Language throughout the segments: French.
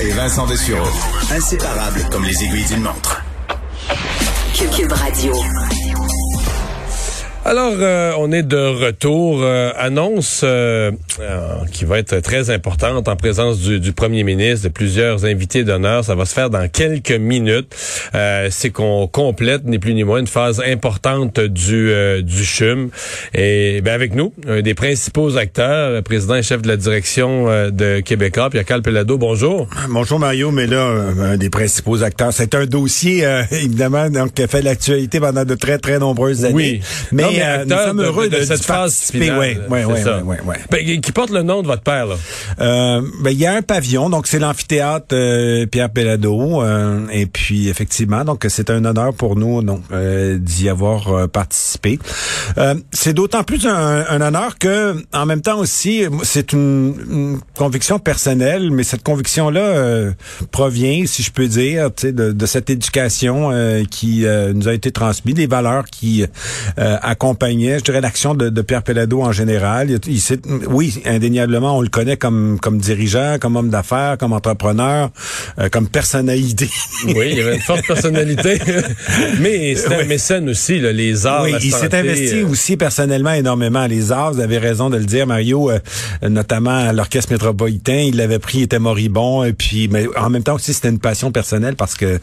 Et Vincent Dessureau. Inséparables comme les aiguilles d'une montre. Cube Radio. Alors, euh, on est de retour. Euh, annonce euh, qui va être très importante en présence du, du, premier ministre, de plusieurs invités d'honneur. Ça va se faire dans quelques minutes. C'est qu'on complète, ni plus ni moins, une phase importante du, du CHUM. Et ben, avec nous, un des principaux acteurs, le président et chef de la direction de Québécois, Pierre-Carl Pelado. Bonjour. Bonjour Mario, mais là, un des principaux acteurs. C'est un dossier, évidemment, donc, qui a fait l'actualité pendant de très, très nombreuses années. Oui. Mais euh, nous sommes heureux de, de, cette phase. Oui, oui, oui, oui, oui. Ben, qui porte le nom de votre père, là? Euh, ben, il y a un pavillon, donc c'est l'amphithéâtre euh, Pierre Pellado. Euh, et puis, effectivement, donc c'est un honneur pour nous donc euh, d'y avoir participé. c'est d'autant plus un, un, honneur que, en même temps aussi, c'est une, une, conviction personnelle, mais cette conviction-là provient, si je peux dire, de, de cette éducation qui nous a été transmise, des valeurs qui accompagnait, je dirais, l'action de, de, Pierre Pellado en général. Il, il, oui, indéniablement, on le connaît comme comme dirigeant, comme homme d'affaires, comme entrepreneur, euh, comme personnalité. oui, il avait une forte personnalité, mais c'était oui. un mécène aussi, là, les arts. Oui, il s'est investi euh... aussi personnellement énormément les arts. Vous avez raison de le dire, Mario, euh, notamment à l'orchestre métropolitain. Il l'avait pris, il était moribond, et puis, mais en même temps aussi, c'était une passion personnelle parce que,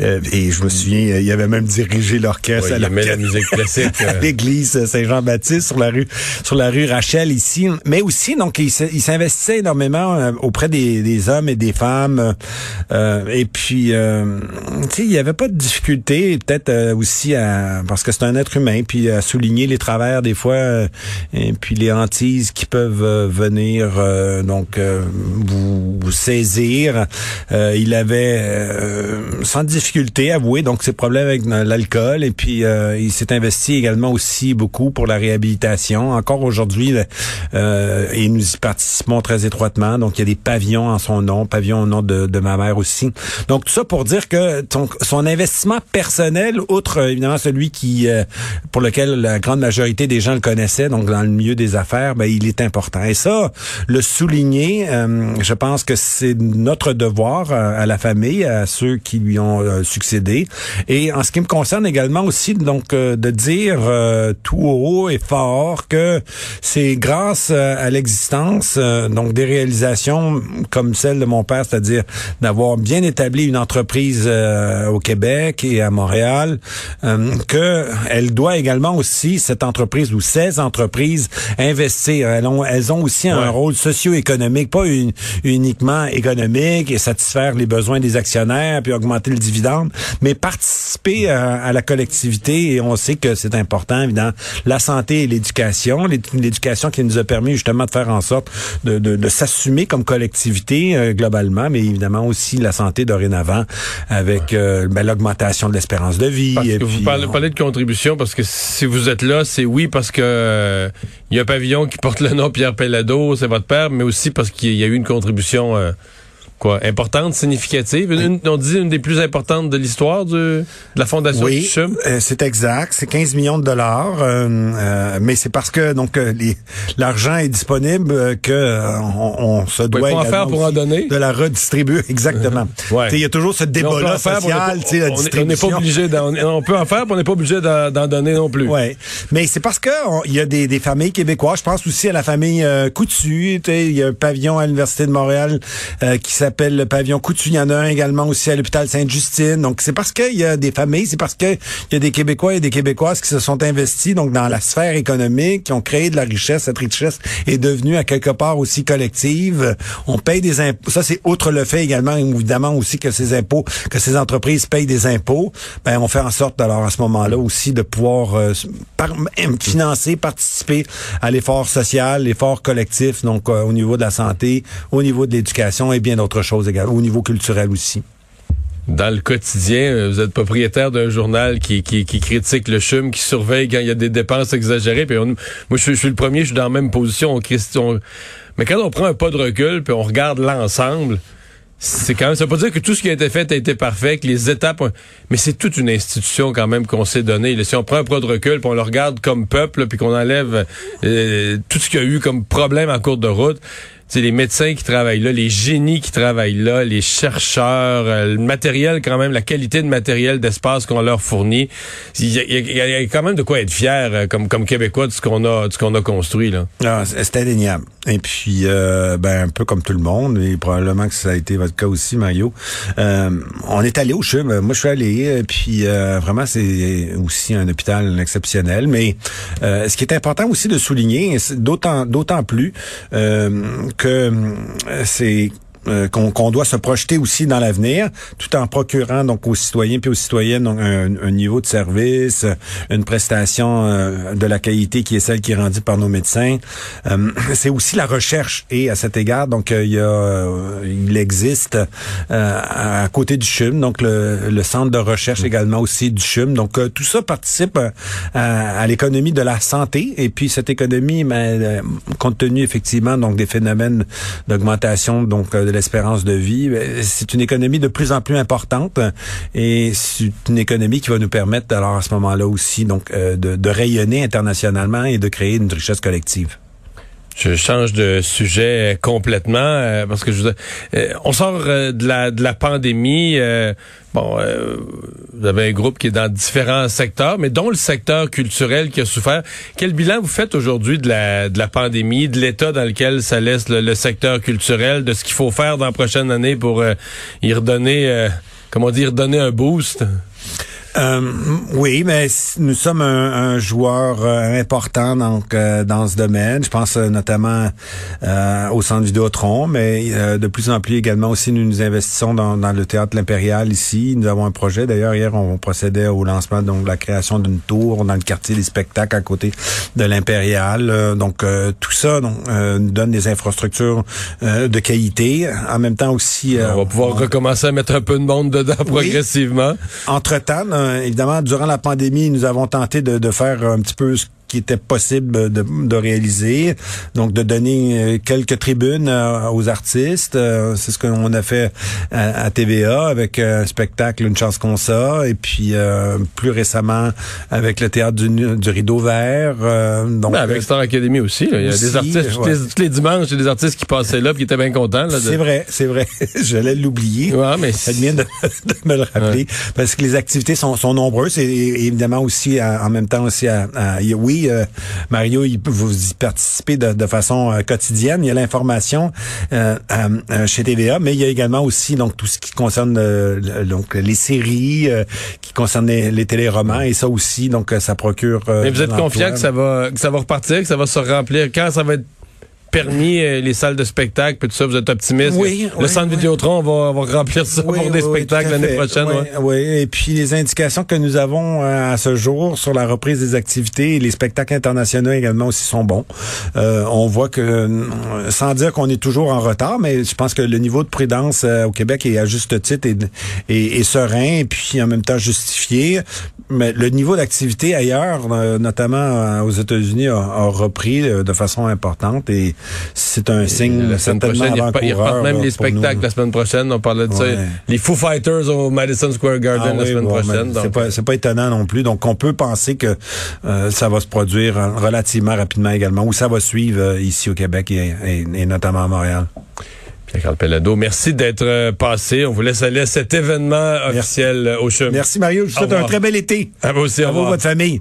euh, et je me souviens, il avait même dirigé l'orchestre. Oui, il aimait la musique classique. l'église Saint-Jean-Baptiste sur la rue sur la rue Rachel ici, mais aussi donc il s'investissait énormément euh, auprès des, des, hommes et des femmes euh, et puis euh, tu sais il y avait pas de difficulté peut-être euh, aussi à parce que c'est un être humain puis à souligner les travers des fois euh, et puis les hantises qui peuvent venir donc vous, vous, saisir. Il avait sans difficulté avoué donc ses problèmes avec l'alcool et puis il s'est investi également aussi beaucoup pour la réhabilitation. Encore aujourd'hui, euh, et nous y participons très étroitement. Donc, il y a des pavillons en son nom, pavillons au nom de, de ma mère aussi. Donc, tout ça pour dire que ton, son investissement personnel, outre évidemment celui qui, euh, pour lequel la grande majorité des gens le connaissaient, donc dans le milieu des affaires, ben, il est important. Et ça, le souligner, euh, je pense que c'est notre devoir à, à, la famille, à ceux qui lui ont euh, succédé. Et en ce qui me concerne également aussi, donc, euh, de dire euh, tout haut et fort que c'est grâce euh, à l'existence euh, donc des réalisations comme celle de mon père, c'est-à-dire d'avoir bien établi une entreprise euh, au Québec et à Montréal, que elle doit également aussi cette entreprise ou ces entreprises investir. Elles ont, elles ont aussi un rôle socio-économique, pas une, uniquement économique et satisfaire les besoins des actionnaires puis augmenter le dividende, mais participer à, à la collectivité et on sait que c'est important évidemment la santé et l'éducation, l'éducation qui nous a permis justement de faire en sorte de, de, de s'assumer comme collectivité euh, globalement, mais évidemment aussi la santé dorénavant avec euh, ben, l'augmentation de l'espérance de vie. Parce et que puis, vous parlez, on... parlez, de contribution parce que si vous êtes là, c'est oui parce que euh, il y a un pavillon qui porte le nom Pierre Pellado, c'est votre père, mais aussi parce qu'il y a eu une contribution quoi, importante, significative? Une, on dit une des plus importantes de l'histoire de la fondation oui, du CHUM. Euh, c'est exact. C'est 15 millions de dollars, euh, euh, mais c'est parce que donc l'argent est disponible que on, on, se doit en faire pour en donner. de la redistribuer. Exactement. ouais. Il y a toujours ce débat-là social, on, la on n'est pas obligé. On, peut en faire, mais on n'est pas obligé d'en donner non plus. Ouais. Mais c'est parce que il y a des, des, familles québécoises. Je pense aussi à la famille Coutu. Il y a un pavillon à l'université de Montréal qui s'appelle le pavillon Coutu. Un également aussi à l'hôpital Sainte-Justine. Donc, c'est parce qu'il y a des familles, c'est parce qu'il y a des Québécois et des Québécoises qui se sont investis donc dans la sphère économique, qui ont créé de la richesse. Cette richesse est devenue à quelque part aussi collective. On paye des impôts. Ça, c'est outre le fait également, évidemment, aussi que ces impôts, que ces entreprises payent des impôts. Ben, on fait en sorte, alors, à ce moment-là aussi, de pouvoir euh, financer, participer à l'effort social, l'effort collectif, donc euh, au niveau de la santé, au niveau de l'éducation et bien d'autres choses également, au niveau culturel aussi dans le quotidien, euh, vous êtes propriétaire d'un journal qui, critique le CHUM, qui surveille quand il y a des dépenses exagérées. Puis moi, je, suis le premier, je suis dans la même position. On, mais quand on prend un pas de recul, puis on regarde l'ensemble, c'est quand même, ça veut pas dire que tout ce qui a été fait a été parfait, que les étapes, mais c'est toute une institution quand même qu'on s'est donné. Si on prend un pas de recul, puis on le regarde comme peuple, puis qu'on enlève euh, tout ce qu'il y a eu comme problème en cours de route, c'est les médecins qui travaillent là, les génies qui travaillent là, les chercheurs, euh, le matériel quand même, la qualité de matériel d'espace qu'on leur fournit. Il y, a, quand même de quoi être fier euh, comme comme québécois de ce qu'on a de ce qu'on a construit là. Ah, c'est indéniable. Et puis euh, ben un peu comme tout le monde et probablement que ça a été votre cas aussi Mario. on est allé au CHUM, moi je suis allé puis vraiment c'est aussi un hôpital exceptionnel mais ce qui est important aussi de souligner d'autant d'autant plus que euh, c'est euh, qu'on doit se projeter aussi dans l'avenir, tout en procurant donc aux citoyens puis aux citoyennes un, niveau de service, une prestation euh, de la qualité qui est celle qui est rendue par nos médecins. Euh, c'est aussi la recherche et à cet égard donc il y a il existe à côté du CHUM donc le, centre de recherche mm. également aussi du CHUM donc tout ça participe à, l'économie de la santé et puis cette économie mais, compte tenu effectivement donc des phénomènes d'augmentation donc de l'espérance de vie, ben, c'est une économie de plus en plus importante et c'est une économie qui va nous permettre alors à ce moment-là aussi donc euh, de, rayonner internationalement et de créer une richesse collective. Je change de sujet complètement euh, parce que je euh, on sort de la de la pandémie bon vous avez un groupe qui est dans différents secteurs mais dont le secteur culturel qui a souffert. Quel bilan vous faites aujourd'hui de la de la pandémie, de l'état dans lequel ça laisse le, secteur culturel, de ce qu'il faut faire dans la prochaine année pour y redonner comment dire donner un boost? Euh, oui, mais nous sommes un, joueur euh, important donc euh, dans ce domaine. Je pense notamment au Centre Vidéotron, mais de plus en plus également aussi nous nous investissons dans, le théâtre L'Impérial ici. Nous avons un projet. D'ailleurs, hier, on procédait au lancement donc de la création d'une tour dans le quartier des spectacles à côté de l'Impérial. donc tout ça donc, nous donne des infrastructures de qualité. En même temps aussi, on va pouvoir recommencer à mettre un peu de monde dedans progressivement. Entre temps évidemment, durant la pandémie, nous avons tenté de, de faire un petit peu ce qui était possible de, de, réaliser. Donc, de donner euh, quelques tribunes euh, aux artistes. Euh, c'est ce qu'on a fait à, TVA avec un spectacle Une chance qu'on ça. Et puis, plus récemment, avec le théâtre du, du Rideau Vert. donc, ben, avec Star Academy aussi. Il y a des artistes, tous, les, dimanches, il y a des artistes qui passaient là qui étaient bien contents. De... C'est vrai, c'est vrai. J'allais l'oublier. Ouais, mais Ça vient de, de, me le rappeler. Parce que les activités sont, sont nombreuses et, évidemment aussi, en même temps aussi, à, à oui, euh, Mario, il, vous y participez de, façon euh, quotidienne. Il y a l'information euh, chez TVA, mais il y a également aussi donc tout ce qui concerne donc les séries, qui concernent les, les, téléromans, et ça aussi, donc ça procure. mais vous êtes confiant que ça va que ça va repartir, que ça va se remplir? Quand ça va être permis euh, les salles de spectacle puis tout ça, vous êtes optimiste? Oui. Le centre Vidéotron, on va, remplir ça pour des spectacles l'année prochaine. Oui, et puis les indications que nous avons euh, à ce jour sur la reprise des activités et les spectacles internationaux également aussi sont bons. Euh, on voit que, sans dire qu'on est toujours en retard, mais je pense que le niveau de prudence au Québec est à juste titre et, et, serein et puis en même temps justifié. Mais le niveau d'activité ailleurs, notamment aux États-Unis, a, a repris de façon importante et c'est un signe la semaine prochaine. Il repart même les spectacles la semaine prochaine. On parlait de ça. Les Foo Fighters au Madison Square Garden ah la semaine prochaine. C'est pas, pas, étonnant non plus. Donc, on peut penser que euh, ça va se produire relativement rapidement également, ou ça va suivre euh, ici au Québec et, et, notamment à Montréal. Pierre-Carl Pellado, merci d'être euh, passé. On vous laisse aller à cet événement officiel au chemin. Merci Mario. Je vous souhaite un très bel été. À vous aussi. À vous, votre famille.